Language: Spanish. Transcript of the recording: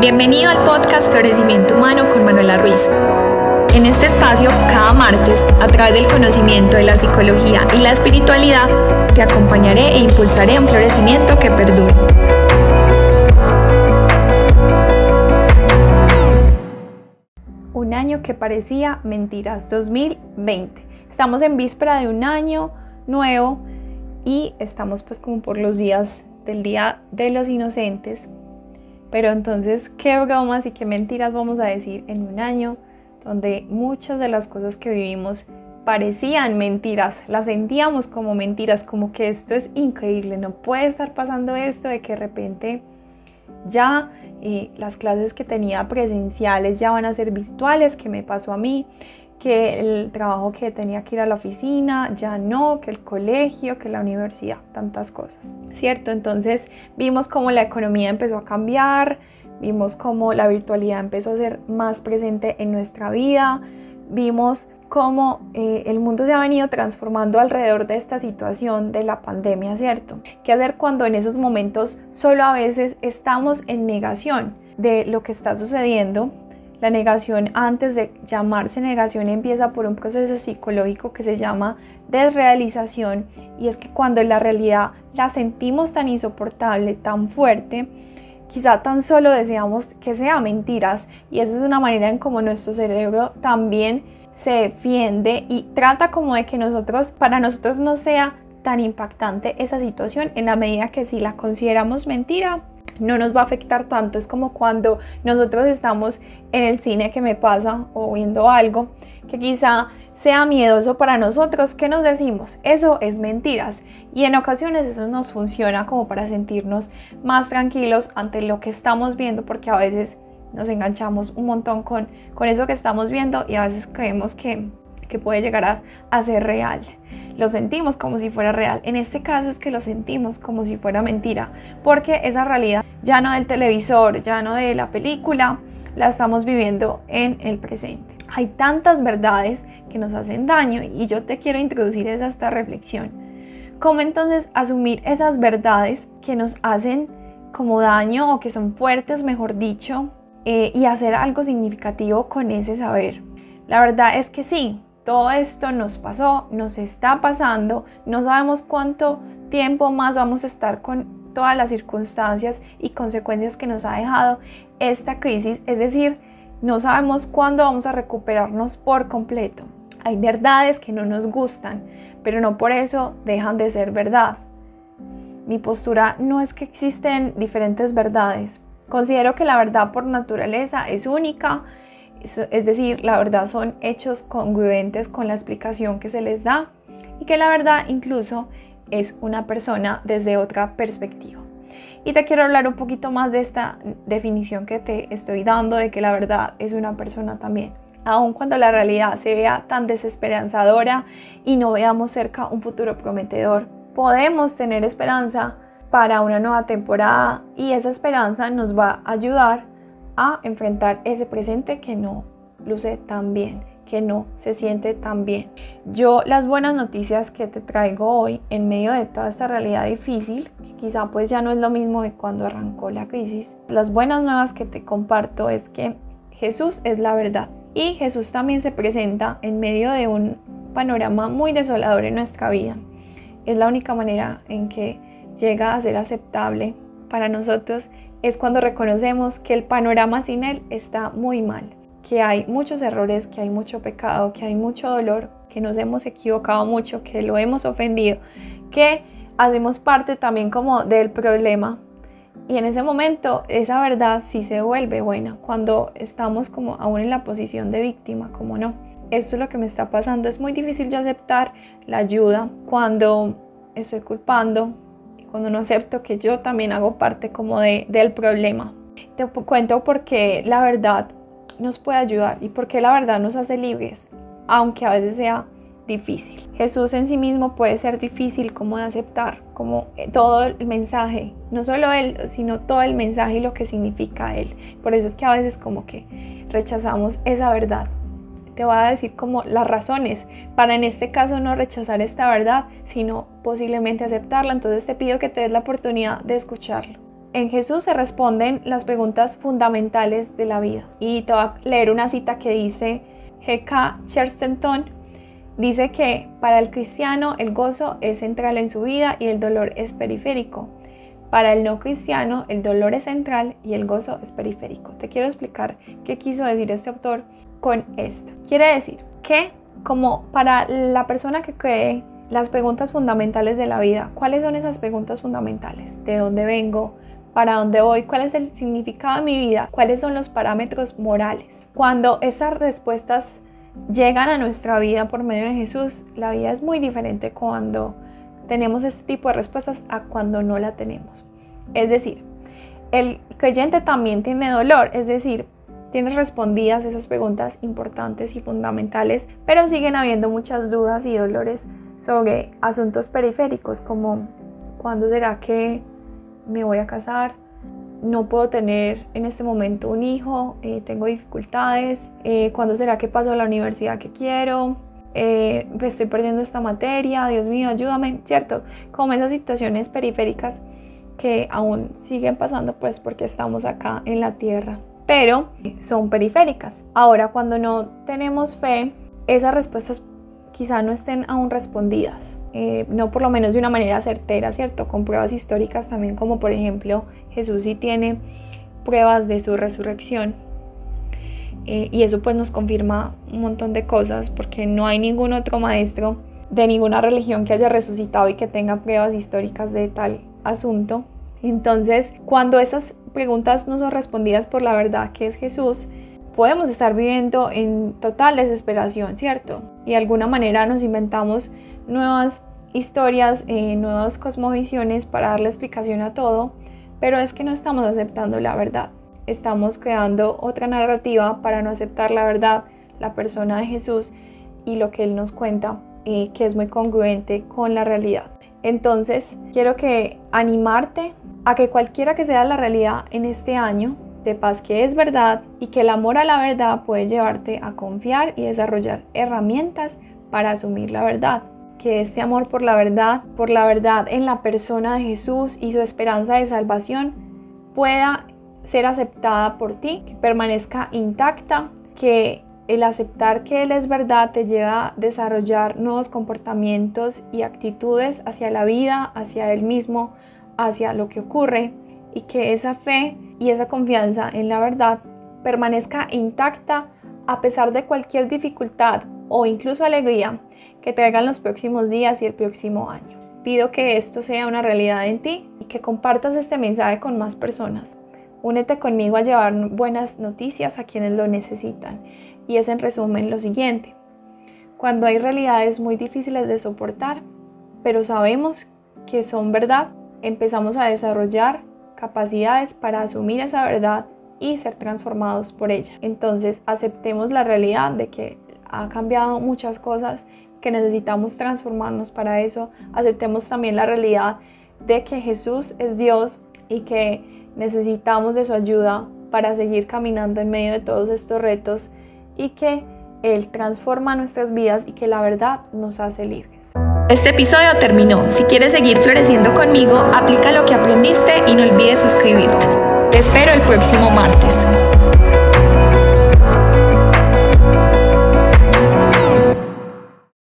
Bienvenido al podcast Florecimiento Humano con Manuela Ruiz. En este espacio, cada martes, a través del conocimiento de la psicología y la espiritualidad, te acompañaré e impulsaré un florecimiento que perdure. Un año que parecía mentiras, 2020. Estamos en víspera de un año nuevo y estamos pues como por los días del Día de los Inocentes. Pero entonces, ¿qué bromas y qué mentiras vamos a decir en un año donde muchas de las cosas que vivimos parecían mentiras, las sentíamos como mentiras, como que esto es increíble, no puede estar pasando esto de que de repente ya eh, las clases que tenía presenciales ya van a ser virtuales, que me pasó a mí, que el trabajo que tenía que ir a la oficina ya no, que el colegio, que la universidad, tantas cosas, ¿cierto? Entonces vimos cómo la economía empezó a cambiar, vimos cómo la virtualidad empezó a ser más presente en nuestra vida, vimos cómo eh, el mundo se ha venido transformando alrededor de esta situación de la pandemia, ¿cierto? ¿Qué hacer cuando en esos momentos solo a veces estamos en negación de lo que está sucediendo? La negación, antes de llamarse negación, empieza por un proceso psicológico que se llama desrealización. Y es que cuando la realidad la sentimos tan insoportable, tan fuerte, quizá tan solo deseamos que sea mentiras. Y esa es una manera en como nuestro cerebro también se defiende y trata como de que nosotros, para nosotros no sea tan impactante esa situación en la medida que si la consideramos mentira, no nos va a afectar tanto. Es como cuando nosotros estamos en el cine que me pasa o viendo algo que quizá sea miedoso para nosotros, ¿qué nos decimos? Eso es mentiras. Y en ocasiones eso nos funciona como para sentirnos más tranquilos ante lo que estamos viendo, porque a veces nos enganchamos un montón con, con eso que estamos viendo y a veces creemos que, que puede llegar a, a ser real. Lo sentimos como si fuera real. En este caso es que lo sentimos como si fuera mentira, porque esa realidad ya no del televisor, ya no de la película, la estamos viviendo en el presente. Hay tantas verdades que nos hacen daño y yo te quiero introducir esa esta reflexión. ¿Cómo entonces asumir esas verdades que nos hacen como daño o que son fuertes, mejor dicho, eh, y hacer algo significativo con ese saber? La verdad es que sí, todo esto nos pasó, nos está pasando, no sabemos cuánto tiempo más vamos a estar con todas las circunstancias y consecuencias que nos ha dejado esta crisis, es decir, no sabemos cuándo vamos a recuperarnos por completo. Hay verdades que no nos gustan, pero no por eso dejan de ser verdad. Mi postura no es que existen diferentes verdades. Considero que la verdad por naturaleza es única, es decir, la verdad son hechos congruentes con la explicación que se les da y que la verdad incluso es una persona desde otra perspectiva. Y te quiero hablar un poquito más de esta definición que te estoy dando de que la verdad es una persona también. Aun cuando la realidad se vea tan desesperanzadora y no veamos cerca un futuro prometedor, podemos tener esperanza para una nueva temporada y esa esperanza nos va a ayudar a enfrentar ese presente que no luce tan bien que no se siente tan bien. Yo las buenas noticias que te traigo hoy en medio de toda esta realidad difícil, que quizá pues ya no es lo mismo de cuando arrancó la crisis, las buenas nuevas que te comparto es que Jesús es la verdad y Jesús también se presenta en medio de un panorama muy desolador en nuestra vida. Es la única manera en que llega a ser aceptable para nosotros es cuando reconocemos que el panorama sin Él está muy mal que hay muchos errores, que hay mucho pecado, que hay mucho dolor, que nos hemos equivocado mucho, que lo hemos ofendido, que hacemos parte también como del problema. Y en ese momento esa verdad sí se vuelve buena, cuando estamos como aún en la posición de víctima, como no. Esto es lo que me está pasando, es muy difícil yo aceptar la ayuda cuando estoy culpando, cuando no acepto que yo también hago parte como de, del problema. Te cuento porque la verdad nos puede ayudar y porque la verdad nos hace libres, aunque a veces sea difícil. Jesús en sí mismo puede ser difícil como de aceptar, como eh, todo el mensaje, no solo él, sino todo el mensaje y lo que significa él. Por eso es que a veces como que rechazamos esa verdad. Te voy a decir como las razones para en este caso no rechazar esta verdad, sino posiblemente aceptarla. Entonces te pido que te des la oportunidad de escucharlo. En Jesús se responden las preguntas fundamentales de la vida. Y te voy a leer una cita que dice G.K. Chesterton. Dice que para el cristiano el gozo es central en su vida y el dolor es periférico. Para el no cristiano el dolor es central y el gozo es periférico. Te quiero explicar qué quiso decir este autor con esto. Quiere decir que como para la persona que cree las preguntas fundamentales de la vida, ¿cuáles son esas preguntas fundamentales? ¿De dónde vengo? ¿Para dónde voy? ¿Cuál es el significado de mi vida? ¿Cuáles son los parámetros morales? Cuando esas respuestas llegan a nuestra vida por medio de Jesús, la vida es muy diferente cuando tenemos este tipo de respuestas a cuando no la tenemos. Es decir, el creyente también tiene dolor, es decir, tiene respondidas esas preguntas importantes y fundamentales, pero siguen habiendo muchas dudas y dolores sobre asuntos periféricos como cuándo será que me voy a casar, no puedo tener en este momento un hijo, eh, tengo dificultades, eh, cuándo será que paso a la universidad que quiero, eh, estoy perdiendo esta materia, Dios mío, ayúdame, ¿cierto? Como esas situaciones periféricas que aún siguen pasando pues porque estamos acá en la tierra, pero son periféricas. Ahora, cuando no tenemos fe, esas respuestas quizá no estén aún respondidas, eh, no por lo menos de una manera certera, ¿cierto? Con pruebas históricas también, como por ejemplo Jesús sí tiene pruebas de su resurrección eh, y eso pues nos confirma un montón de cosas porque no hay ningún otro maestro de ninguna religión que haya resucitado y que tenga pruebas históricas de tal asunto. Entonces, cuando esas preguntas no son respondidas por la verdad que es Jesús, podemos estar viviendo en total desesperación, ¿cierto? Y de alguna manera nos inventamos nuevas historias, eh, nuevas cosmovisiones para darle explicación a todo, pero es que no estamos aceptando la verdad estamos creando otra narrativa para no aceptar la verdad, la persona de Jesús y lo que Él nos cuenta, eh, que es muy congruente con la realidad. Entonces, quiero que animarte a que cualquiera que sea la realidad en este año, paz que es verdad y que el amor a la verdad puede llevarte a confiar y desarrollar herramientas para asumir la verdad. Que este amor por la verdad, por la verdad en la persona de Jesús y su esperanza de salvación pueda ser aceptada por ti, que permanezca intacta, que el aceptar que Él es verdad te lleva a desarrollar nuevos comportamientos y actitudes hacia la vida, hacia Él mismo, hacia lo que ocurre y que esa fe y esa confianza en la verdad permanezca intacta a pesar de cualquier dificultad o incluso alegría que traigan los próximos días y el próximo año. Pido que esto sea una realidad en ti y que compartas este mensaje con más personas. Únete conmigo a llevar buenas noticias a quienes lo necesitan. Y es en resumen lo siguiente. Cuando hay realidades muy difíciles de soportar, pero sabemos que son verdad, empezamos a desarrollar capacidades para asumir esa verdad y ser transformados por ella. Entonces aceptemos la realidad de que ha cambiado muchas cosas, que necesitamos transformarnos para eso. Aceptemos también la realidad de que Jesús es Dios y que necesitamos de su ayuda para seguir caminando en medio de todos estos retos y que Él transforma nuestras vidas y que la verdad nos hace libres. Este episodio terminó. Si quieres seguir floreciendo conmigo, aplica lo que aprendiste y no olvides suscribirte. Te espero el próximo martes.